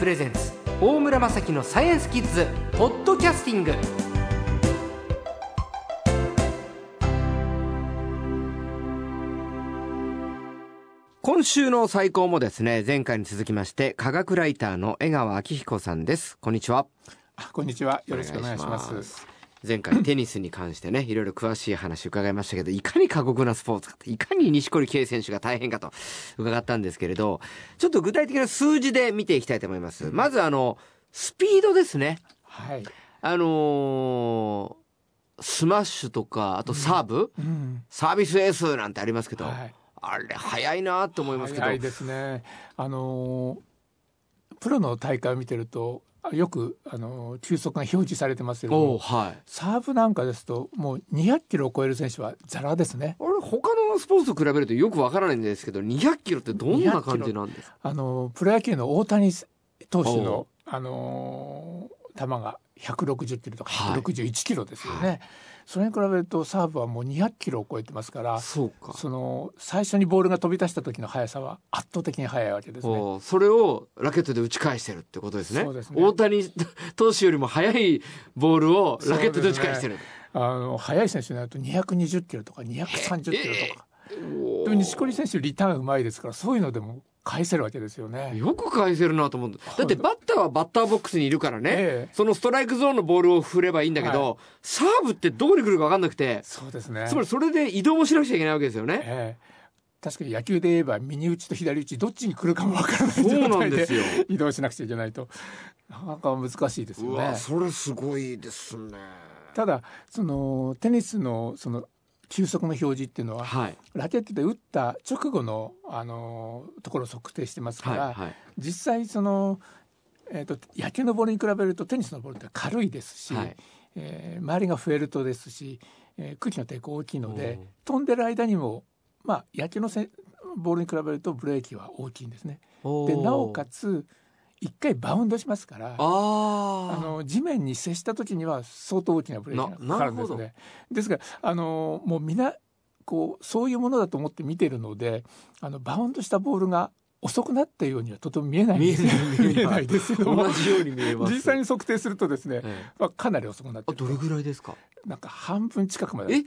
プレゼンツ大村雅樹のサイエンスキッズポッドキャスティング。今週の最高もですね前回に続きまして科学ライターの江川明彦さんです。こんにちは。こんにちは。よろしくお願いします前回テニスに関してねいろいろ詳しい話伺いましたけどいかに過酷なスポーツかいかに錦織圭選手が大変かと伺ったんですけれどちょっと具体的な数字で見ていきたいと思います。まずあのスピードですね。はい。あのースマッシュとかあとサーブ、うん。サービスエースなんてありますけど、はい。あれ早いなと思いますけど。早いですね。あのープロの大会を見てるとあよくあのー球速が表示されてますけどはい。サーブなんかですともう200キロを超える選手はザラですね。あれ他のスポーツと比べるとよくわからないんですけど200キロってどんな感じなんですか？あのープロ野球の大谷投手のあのー球が160キロとかはい。161キロですよね、それに比べるとサーブはもう200キロを超えてますからそうか。その最初にボールが飛び出した時の速さは圧倒的に速いわけですね。それをラケットで打ち返してるってことですね。ね。大谷投手よりも速いボールをラケットで打ち返してる、あの速い選手になると220キロとか230キロとか、でも錦織選手リターンうまいですからそういうのでも返せるわけですよね。よく返せるなと思うだってバッターはバッターボックスにいるからね、ええそのストライクゾーンのボールを振ればいいんだけど、はサーブってどこに来るか分かんなくてそうですね。つまりそれで移動もしなくちゃいけないわけですよね。ええ確かに野球で言えば右打ちと左打ちどっちに来るかもわからないそう状態でなんですよ。移動しなくちゃいけないとなかなか難しいですよねうわ。それすごいですね。ただそのテニスのその球速の表示っていうのははいラケットで打った直後のあのところを測定してますから、はいはい。実際その、えー、と野球のボールに比べるとテニスのボールって軽いですし、はいえー周りがフェルトですし、えー空気の抵抗大きいので飛んでる間にも、まあ、野球のせボールに比べるとブレーキは大きいんですね。でなおかつ一回バウンドしますからあああの地面に接した時には相当大きなブレーキがかかるんですね。ですからあのもうみんなこうそういうものだと思って見てるのであのバウンドしたボールが遅くなったようにはとても見えないんですよ。見えない。見えない。ですけども同じように見えます。実際に測定するとですね、ええまあ、かなり遅くなってどれぐらい。ですか。なんか半分近くまでえ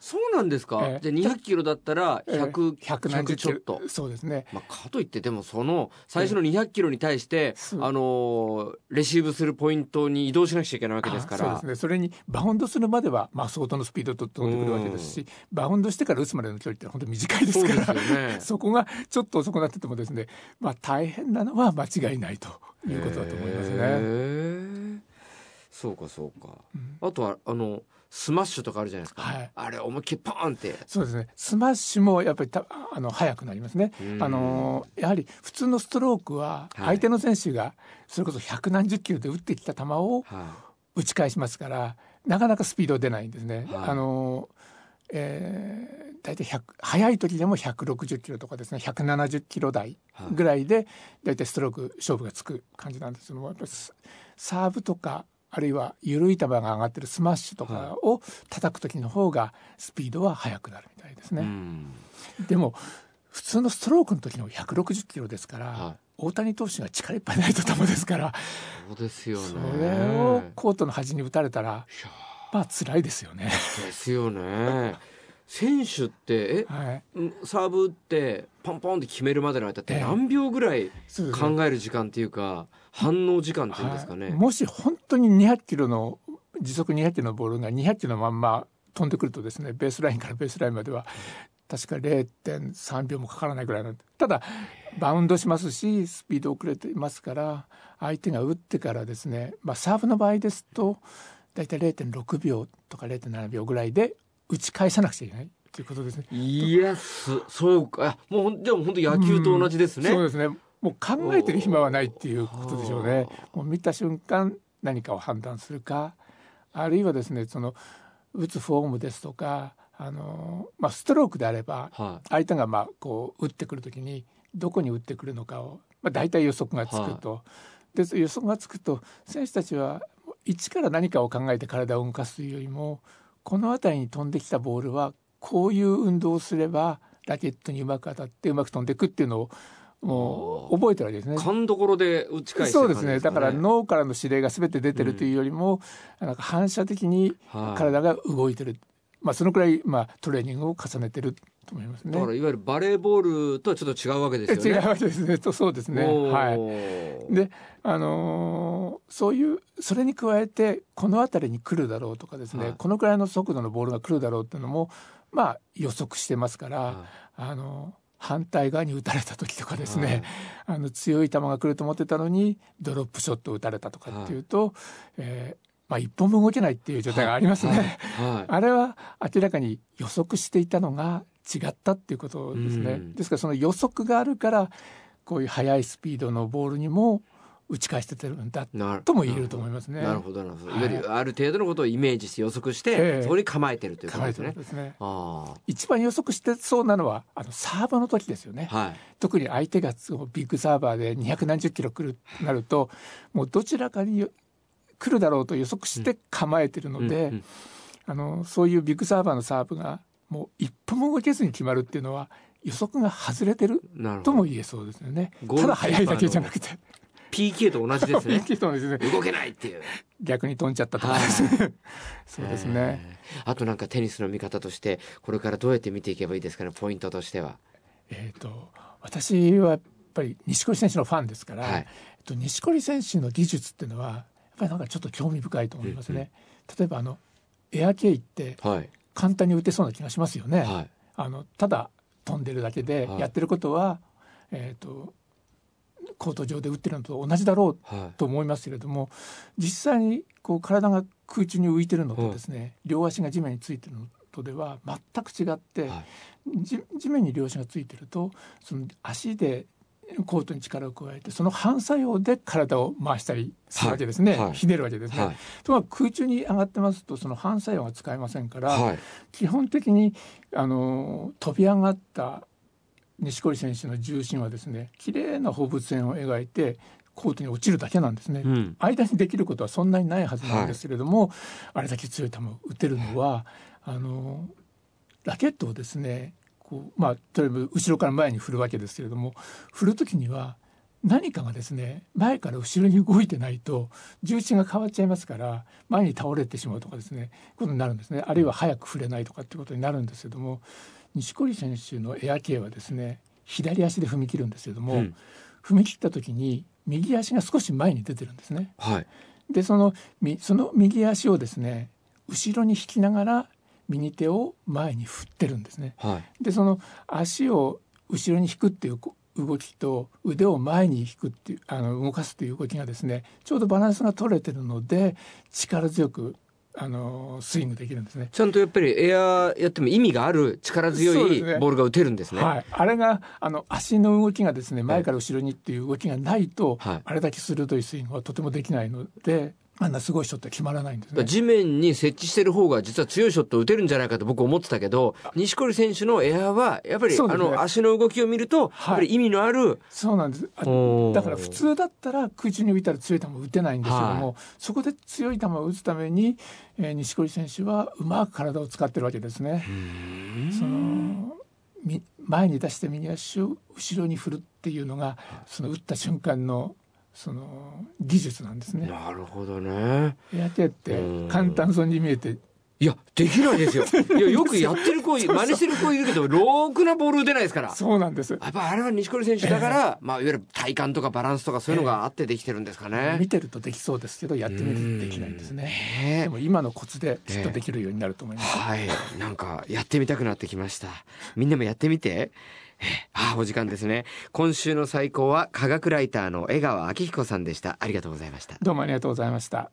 そうなんですか？ええ。じゃあ200キロだったらええ。100、100何十。100ちょっと。そうですね。まあ、かといってでもその最初の200キロに対して、そう。あのーレシーブするポイントに移動しなくちゃいけないわけですから。あそうですね。それにバウンドするまでは、まあ、相当のスピードと飛んでくるわけですしバウンドしてから打つまでの距離って本当に短いですそうからですよね。そこがちょっと遅くなっててもですね、まあ、大変なのは間違いないということだと思いますへね。ーそうかそうか、あとはあのスマッシュとかあるじゃないですか、はい。あれ思いっきりパーンって。そうですね。スマッシュもやっぱりたあの速くなりますね。うん。あのやはり普通のストロークははい。相手の選手がそれこそ百何十キロで打ってきた球をは打ち返しますからなかなかスピード出ないんですね。はい。あのえー大体100速い時でも160キロとかですね。170キロ台はい。ぐらいで大体ストローク勝負がつく感じなんですけどもやっぱサーブとかあるいは緩い球が上がってるスマッシュとかを叩く時の方がスピードは速くなるみたいですね。ん。でも普通のストロークの時の160キロですから、はい。大谷投手が力いっぱいないと球ですからそうですよね。それをコートの端に打たれたらまあ辛いですよね。ですよね選手ってえサーブ打ってポンポンって決めるまでの間ってええ。何秒ぐらい考える時間っていうか反応時間っていうんですかね、はい。もし本当に200キロの時速200キロのボールが200キロのまんま飛んでくるとですねベースラインからベースラインまでは確か0.3秒もかからないぐらいのただバウンドしますしスピード遅れていますから相手が打ってからですね、まあ、サーブの場合ですと大体0.6秒とか0.7秒ぐらいで打ち返さなくちゃいけないということですね。いやすそうか。あもうじゃあ本当野球と同じですね、そうですね。もう考えてる暇はないっていうことでしょうね。は。もう見た瞬間何かを判断するかあるいはですねその打つフォームですとかあの、まあ、ストロークであればは相手がまあこう打ってくる時にどこに打ってくるのかを、まあ、大体予測がつくと、で予測がつくと選手たちは一から何かを考えて体を動かすというよりもこの辺りに飛んできたボールはこういう運動をすればラケットにうまく当たってうまく飛んでいくっていうのをもう覚えてるわけですね。勘どころで打ち返してそうですね。だから脳からの指令が全て出てるというよりも、なんか反射的にはい体が動いてる、まあ、そのくらい、まあ、トレーニングを重ねてると思いますね。だからいわゆるバレーボールとはちょっと違うわけですよね。違うわけですね。とそうですね。はい、で、あのーそういうそれに加えてこの辺りに来るだろうとかですね、はい。このくらいの速度のボールが来るだろうっていうのもまあ予測してますから、はあの反対側に打たれた時とかですね、あの強い球が来ると思ってたのにドロップショットを打たれたとかっていうと、えーまあ、一本も動けないっていう状態がありますね。はいはいあれは明らかに予測していたのが違ったっていうことですね。うんですからその予測があるからこういう速いスピードのボールにも打ち返しててるんだとも言えると思いますね。なるほどなるほど。はいいわゆるある程度のことをイメージして予測して、ええそこに構えてるということですねすね。あ一番予測してそうなのはあのサーブの時ですよね。あはい特に相手がビッグサーバーで200何十キロ来るとなるともうどちらかに来るだろうと予測して構えてるので、あのそういうビッグサーバーのサーブがもう一歩も動けずに決まるっていうのは予測が外れてる。とも言えそうですよね。ただ速いだけじゃなくて、PK と同じですね。そうですね。動けないっていう。逆に飛んじゃったとかですね。そうですね。えー。あとなんかテニスの見方としてこれからどうやって見ていけばいいですかね？ポイントとしては。えっ、と私はやっぱり錦織選手のファンですから、はいえっと錦織選手の技術っていうのはやっぱりなんかちょっと興味深いと思いますね。例えばあのエアケイってはい簡単に打てそうな気がしますよね。はいあのただ飛んでるだけではいやってることは、えっ、とコート上で打ってるのと同じだろうはい。と思いますけれども実際にこう体が空中に浮いてるのとですね、両足が地面についてるのとでは全く違って、地面に両足がついてるとその足でコートに力を加えてその反作用で体を回したりするわけですね、はいはいひねるわけですね。はいとは空中に上がってますとその反作用が使えませんから、はい。基本的にあの飛び上がった錦織選手の重心はですね綺麗な放物線を描いてコートに落ちるだけなんですね。うん。間にできることはそんなにないはずなんですけれども、あれだけ強い球を打てるのはあのラケットをですねこうまあ例えば後ろから前に振るわけですけれども振る時には何かがですね前から後ろに動いてないと重心が変わっちゃいますから前に倒れてしまうとかですねことになるんですねあるいは早く振れないとかっていうことになるんですけども錦織選手のエア系はですね左足で踏み切るんですけども、うん踏み切った時に右足が少し前に出てるんですね。はい。でそのみその右足をですね後ろに引きながら右手を前に振ってるんですね。はい。でその足を後ろに引くっていうこ動きと腕を前に引くっていうあの動かすっていう動きがですねちょうどバランスが取れてるので力強くあのスイングできるんですね。ちゃんとやっぱりエアやっても意味がある力強いボールが打てるんですね。はい、あれがあの足の動きがですね前から後ろにっていう動きがないと、はいあれだけ鋭いスイングはとてもできないのであんなすごいショットは決まらないんですね。地面に設置してる方が実は強いショットを打てるんじゃないかと僕思ってたけど、錦織選手のエアは、やっぱり、ね。あの、足の動きを見ると、はい。やっぱり意味のある、そうなんです。だから普通だったら空中に浮いたら強い球を打てないんですけども、はそこで強い球を打つために、えー錦織選手はうまく体を使ってるわけですね。そのみ前に出して右足を後ろに振るっていうのがその打った瞬間のその技術なんですね。なるほどね。エア系って簡単そうに見えていや、できないですよ。いや、よくやってる子、真似してる子いるけど、ろくなボール打てないですから。そうなんです。やっぱあれは錦織選手だから、まあ、いわゆる体幹とかバランスとかそういうのがあってできてるんですかね。見てるとできそうですけどやってみるとできないんですね。ねでも今のコツできっとできるようになると思います。はい。なんか、やってみたくなってきました。みんなもやってみて。ああ、お時間ですね。今週の最高は、科学ライターの江川明彦さんでした。ありがとうございました。どうもありがとうございました。